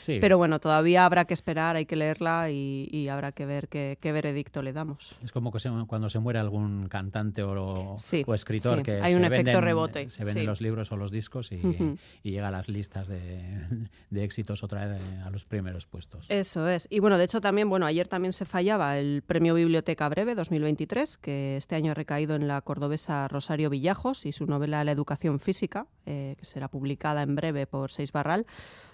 Pero bueno, todavía habrá que esperar, hay que leerla y, habrá que ver qué, veredicto le damos. Es como que cuando se muere algún cantante o, escritor que hay un efecto rebote. Se venden los libros o los discos y, llega a las listas de, éxitos otra vez a los primeros puestos. Eso es. Y bueno, de hecho también, bueno, ayer también se fallaba el Premio Biblioteca Breve 2023, que este año ha recaído en la Cordobesa Rosario Villajos y su novela La educación física, eh, que será publicada en breve por Seis Barral,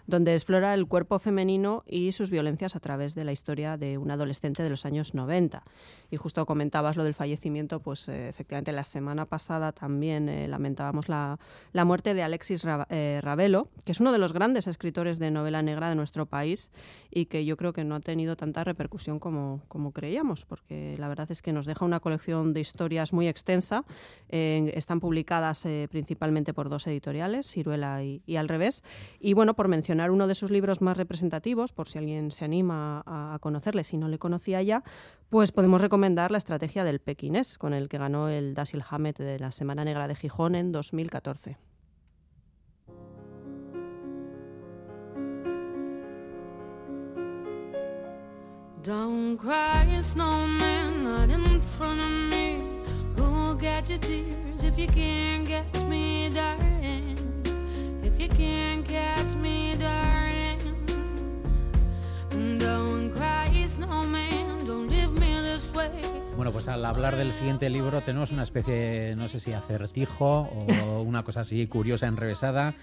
donde explora el cuerpo femenino y sus violencias a través de la historia de un adolescente de los años 90. Y justo comentabas lo del fallecimiento, pues eh, efectivamente la semana pasada también eh, lamentábamos la, la, muerte de Alexis Ravelo, que es uno de los grandes escritores de novela negra de nuestro país y que yo creo que no ha tenido tanta repercusión como, como creíamos, porque la verdad es que nos deja una colección de historias muy extensa. Están publicadas principalmente por dos editoriales, Ciruela y, Al revés. Y bueno, por mencionar uno de sus libros más representativos, por si alguien se anima a, conocerle si no le conocía ya, pues podemos recomendar La estrategia del pequinés, con el que ganó el Dasil Hamet de la Semana Negra de Gijón en 2014. Don't. Your tears if you can't catch me, darling? If you can't catch me. Bueno, pues al hablar del siguiente libro tenemos una especie, no sé si acertijo o una cosa así curiosa, enrevesada,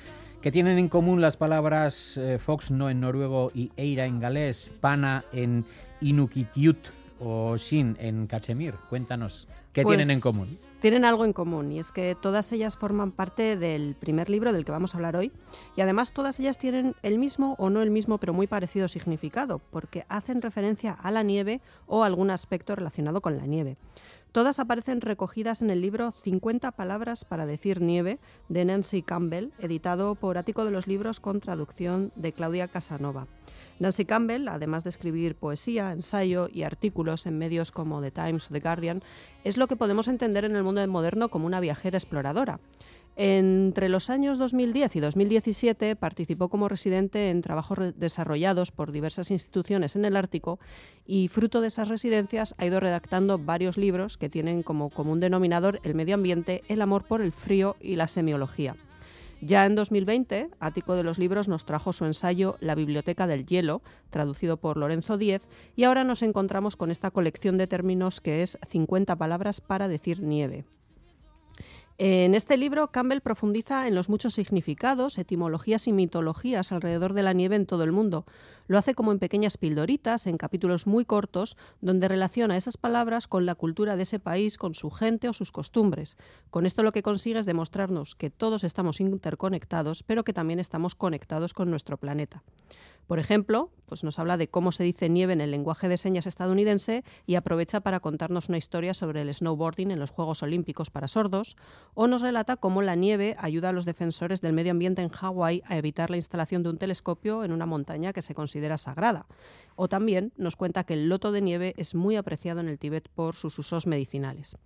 que tienen en común las palabras eh, Fox no en noruego y Eira en galés, Pana en Inukitiut o Shin en Cachemir. Cuéntanos. ¿Qué tienen en pues común? Tienen algo en común y es que todas ellas forman parte del primer libro del que vamos a hablar hoy y además todas ellas tienen el mismo o no el mismo pero muy parecido significado porque hacen referencia a la nieve o algún aspecto relacionado con la nieve. Todas aparecen recogidas en el libro 50 palabras para decir nieve de Nancy Campbell, editado por Ático de los Libros con traducción de Claudia Casanova. Nancy Campbell, además de escribir poesía, ensayo y artículos en medios como The Times o The Guardian, es lo que podemos entender en el mundo moderno como una viajera exploradora. Entre los años 2010 y 2017 participó como residente en trabajos desarrollados por diversas instituciones en el Ártico y fruto de esas residencias ha ido redactando varios libros que tienen como común denominador el medio ambiente, el amor por el frío y la semiología. Ya en 2020, Ático de los Libros nos trajo su ensayo La Biblioteca del Hielo, traducido por Lorenzo Díez, y ahora nos encontramos con esta colección de términos que es 50 palabras para decir nieve. En este libro, Campbell profundiza en los muchos significados, etimologías y mitologías alrededor de la nieve en todo el mundo. Lo hace como en pequeñas pildoritas, en capítulos muy cortos, donde relaciona esas palabras con la cultura de ese país, con su gente o sus costumbres. Con esto lo que consigue es demostrarnos que todos estamos interconectados, pero que también estamos conectados con nuestro planeta. Por ejemplo, pues nos habla de cómo se dice nieve en el lenguaje de señas estadounidense y aprovecha para contarnos una historia sobre el snowboarding en los Juegos Olímpicos para sordos, o nos relata cómo la nieve ayuda a los defensores del medio ambiente en Hawái a evitar la instalación de un telescopio en una montaña que se considera sagrada. O también nos cuenta que el loto de nieve es muy apreciado en el Tíbet por sus usos medicinales.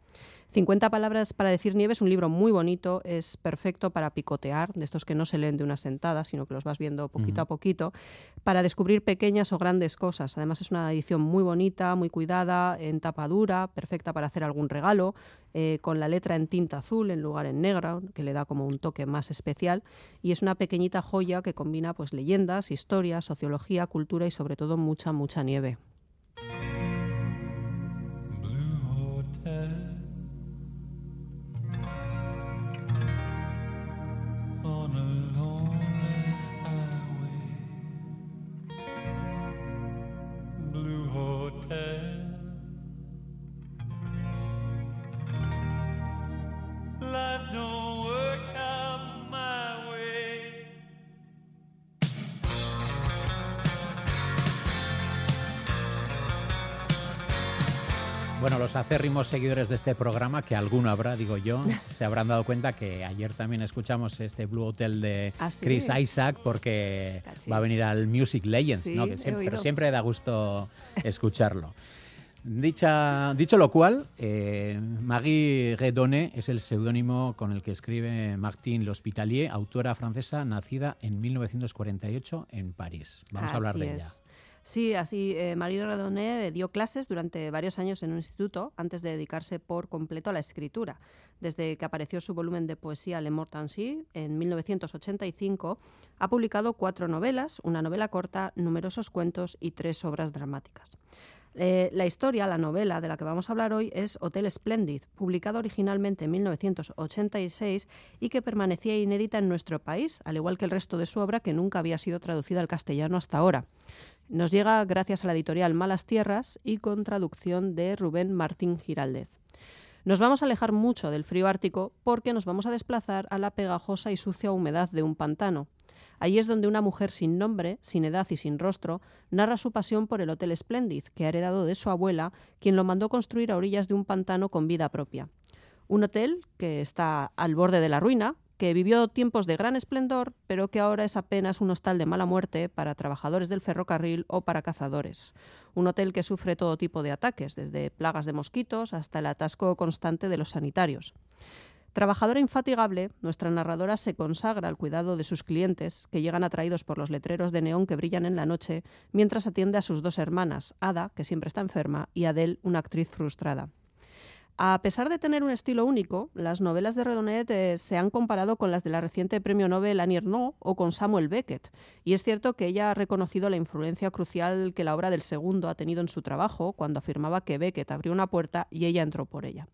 50 palabras para decir nieve es un libro muy bonito, es perfecto para picotear, de estos que no se leen de una sentada, sino que los vas viendo poquito a poquito, para descubrir pequeñas o grandes cosas. Además es una edición muy bonita, muy cuidada, en tapa dura, perfecta para hacer algún regalo, eh, con la letra en tinta azul en lugar en negra, que le da como un toque más especial, y es una pequeñita joya que combina pues leyendas, historias, sociología, cultura y sobre todo mucha, mucha nieve. Los acérrimos seguidores de este programa, que alguno habrá, digo yo, *laughs* se habrán dado cuenta que ayer también escuchamos este Blue Hotel de ¿Ah? Chris Isaac porque va a venir al Music Legends, Sí, ¿no? Que siempre, pero siempre da gusto escucharlo. Dicha, dicho lo cual, eh, Marie Redonné es el seudónimo con el que escribe Martine L'Hospitalier, autora francesa nacida en 1948 en París. Vamos a hablar de ella. Sí, así eh, Marie Redoné dio clases durante varios años en un instituto antes de dedicarse por completo a la escritura. Desde que apareció su volumen de poesía Le Mort Ainsi en 1985, ha publicado cuatro novelas, una novela corta, numerosos cuentos y tres obras dramáticas. Eh, la historia, la novela de la que vamos a hablar hoy es Hotel Splendid, publicada originalmente en 1986 y que permanecía inédita en nuestro país, al igual que el resto de su obra que nunca había sido traducida al castellano hasta ahora. Nos llega gracias a la editorial Malas Tierras y con traducción de Rubén Martín Giraldez. Nos vamos a alejar mucho del frío ártico porque nos vamos a desplazar a la pegajosa y sucia humedad de un pantano. Allí es donde una mujer sin nombre, sin edad y sin rostro narra su pasión por el Hotel Splendid, que ha heredado de su abuela, quien lo mandó construir a orillas de un pantano con vida propia. Un hotel que está al borde de la ruina, que vivió tiempos de gran esplendor, pero que ahora es apenas un hostal de mala muerte para trabajadores del ferrocarril o para cazadores. Un hotel que sufre todo tipo de ataques, desde plagas de mosquitos hasta el atasco constante de los sanitarios. Trabajadora infatigable, nuestra narradora se consagra al cuidado de sus clientes, que llegan atraídos por los letreros de neón que brillan en la noche, mientras atiende a sus dos hermanas, Ada, que siempre está enferma, y Adele, una actriz frustrada. A pesar de tener un estilo único, las novelas de Redonet eh, se han comparado con las de la reciente premio Nobel Annie Ernaux o con Samuel Beckett, y es cierto que ella ha reconocido la influencia crucial que la obra del segundo ha tenido en su trabajo cuando afirmaba que Beckett abrió una puerta y ella entró por ella.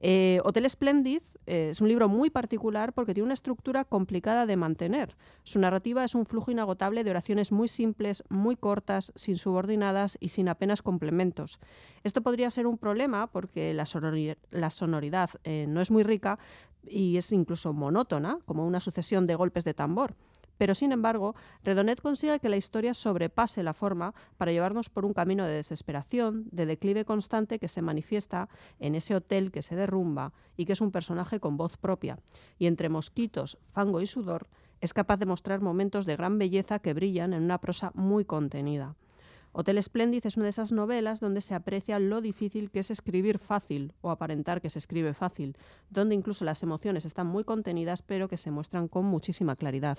Eh, Hotel Splendid eh, es un libro muy particular porque tiene una estructura complicada de mantener. Su narrativa es un flujo inagotable de oraciones muy simples, muy cortas, sin subordinadas y sin apenas complementos. Esto podría ser un problema porque la, sonori- la sonoridad eh, no es muy rica y es incluso monótona, como una sucesión de golpes de tambor. Pero, sin embargo, Redonet consigue que la historia sobrepase la forma para llevarnos por un camino de desesperación, de declive constante que se manifiesta en ese hotel que se derrumba y que es un personaje con voz propia. Y entre mosquitos, fango y sudor, es capaz de mostrar momentos de gran belleza que brillan en una prosa muy contenida. Hotel Splendid es una de esas novelas donde se aprecia lo difícil que es escribir fácil o aparentar que se escribe fácil, donde incluso las emociones están muy contenidas pero que se muestran con muchísima claridad.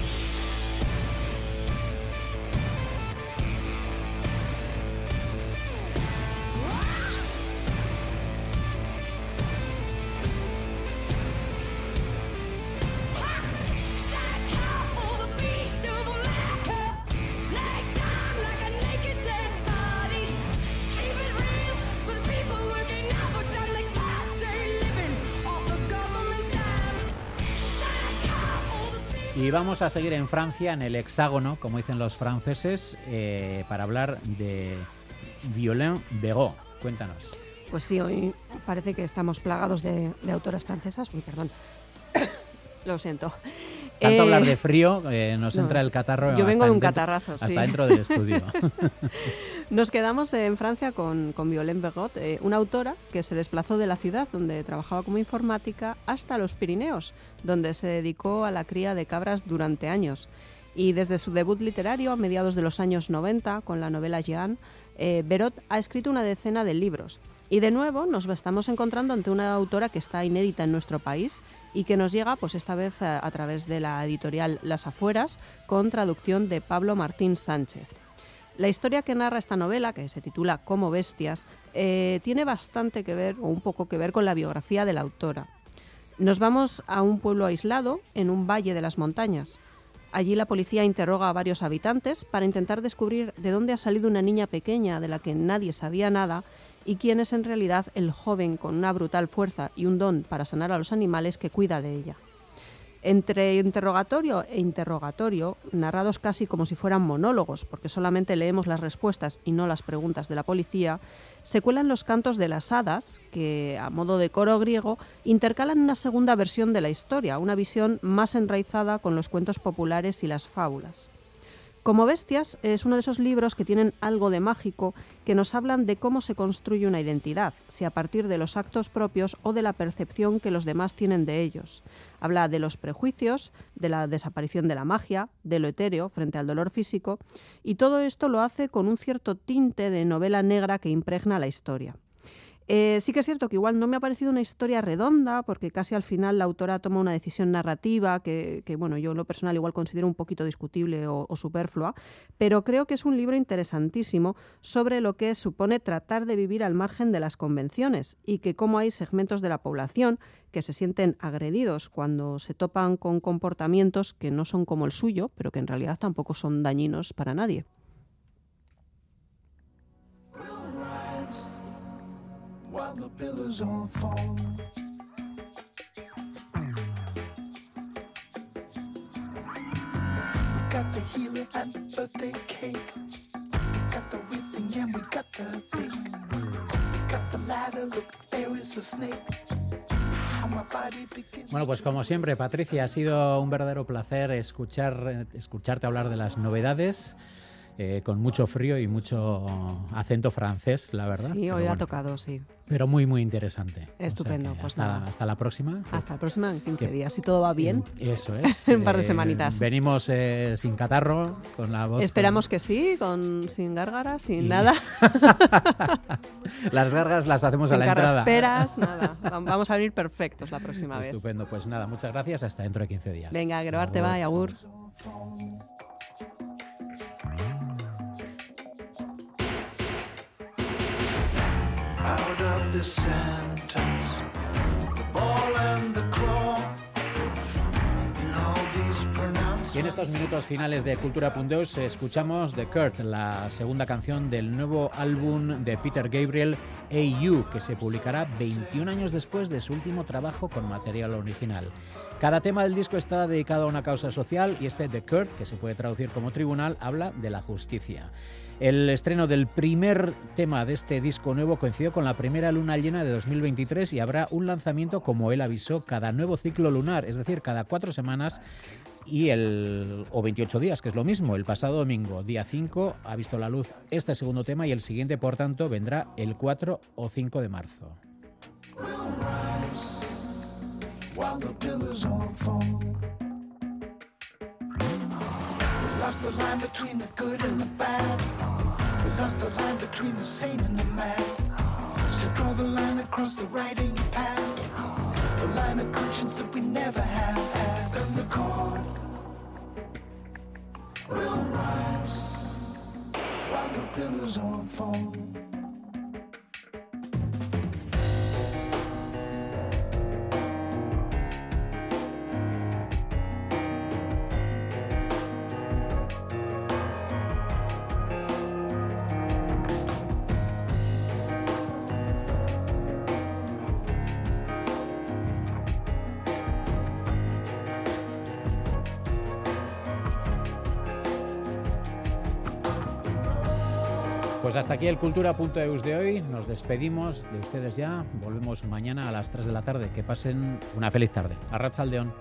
Y vamos a seguir en Francia, en el hexágono, como dicen los franceses, eh, para hablar de Violain Begot. Cuéntanos. Pues sí, hoy parece que estamos plagados de, de autoras francesas. Uy, perdón. *coughs* Lo siento. Tanto Eh, hablar de frío, eh, nos no, entra el catarro. yo vengo de un dentro- catarrazo, sí. Hasta dentro del estudio. *laughs* Nos quedamos en Francia con, con Violaine Begot, eh, una autora que se desplazó de la ciudad donde trabajaba como informática hasta los Pirineos, donde se dedicó a la cría de cabras durante años. Y desde su debut literario a mediados de los años 90 con la novela Jean, eh, Berot ha escrito una decena de libros. Y de nuevo nos estamos encontrando ante una autora que está inédita en nuestro país y que nos llega, pues esta vez a, a través de la editorial Las Afueras, con traducción de Pablo Martín Sánchez. La historia que narra esta novela, que se titula Como Bestias, eh, tiene bastante que ver, o un poco que ver, con la biografía de la autora. Nos vamos a un pueblo aislado, en un valle de las montañas. Allí la policía interroga a varios habitantes para intentar descubrir de dónde ha salido una niña pequeña de la que nadie sabía nada y quién es en realidad el joven con una brutal fuerza y un don para sanar a los animales que cuida de ella. Entre interrogatorio e interrogatorio, narrados casi como si fueran monólogos, porque solamente leemos las respuestas y no las preguntas de la policía, se cuelan los cantos de las hadas, que, a modo de coro griego, intercalan una segunda versión de la historia, una visión más enraizada con los cuentos populares y las fábulas. Como Bestias es uno de esos libros que tienen algo de mágico, que nos hablan de cómo se construye una identidad, si a partir de los actos propios o de la percepción que los demás tienen de ellos. Habla de los prejuicios, de la desaparición de la magia, de lo etéreo frente al dolor físico, y todo esto lo hace con un cierto tinte de novela negra que impregna la historia. Eh, sí que es cierto que igual no me ha parecido una historia redonda, porque casi al final la autora toma una decisión narrativa que, bueno, yo en lo personal igual considero un poquito discutible o, superflua, pero creo que es un libro interesantísimo sobre lo que supone tratar de vivir al margen de las convenciones y que cómo hay segmentos de la población que se sienten agredidos cuando se topan con comportamientos que no son como el suyo, pero que en realidad tampoco son dañinos para nadie. While the pillars all fall. We got the healer and the birthday cake. We got the whipping and we got the thing. We got the ladder, look, there is a snake. Bueno, pues como siempre, Patricia, ha sido un verdadero placer escuchar, escucharte hablar de las novedades eh, con mucho frío y mucho acento francés, la verdad. Sí, hoy ha tocado, sí. Pero muy, muy interesante. Estupendo. pues hasta, hasta, la próxima. Hasta la próxima, en 15 días, si todo va bien. *laughs* Eso es. en *laughs* un par de eh, semanitas. Venimos eh, sin catarro, con la voz. Esperamos que sí, con, sin gárgaras, sin nada. *laughs* las gárgaras las hacemos a la entrada. Esperas, nada. Vamos a venir perfectos la próxima vez. Estupendo. Pues nada, muchas gracias. Hasta dentro de 15 días. Venga, grabarte va y agur. Y en estos minutos finales de Cultura Pundeus escuchamos The Kurt, la segunda canción del nuevo álbum de Peter Gabriel, AU, que se publicará 21 años después de su último trabajo con material original. Cada tema del disco está dedicado a una causa social y este The Kurt, que se puede traducir como tribunal, habla de la justicia. El estreno del primer tema de este disco nuevo coincidió con la primera luna llena de 2023 y habrá un lanzamiento, como él avisó, cada nuevo ciclo lunar, es decir, cada cuatro semanas y el, o 28 días, que es lo mismo. El pasado domingo, día 5, ha visto la luz este segundo tema y el siguiente, por tanto, vendrá el 4 o 5 de marzo. Lost the line between the good and the bad. We lost the line between the sane and the mad. To draw the line across the right in your path. The line of conscience that we never have had. And the chord will rise while the pillars fall. Hasta aquí el cultura.eus de hoy. Nos despedimos de ustedes ya. Volvemos mañana a las 3 de la tarde. Que pasen una feliz tarde. Arracha Aldeón.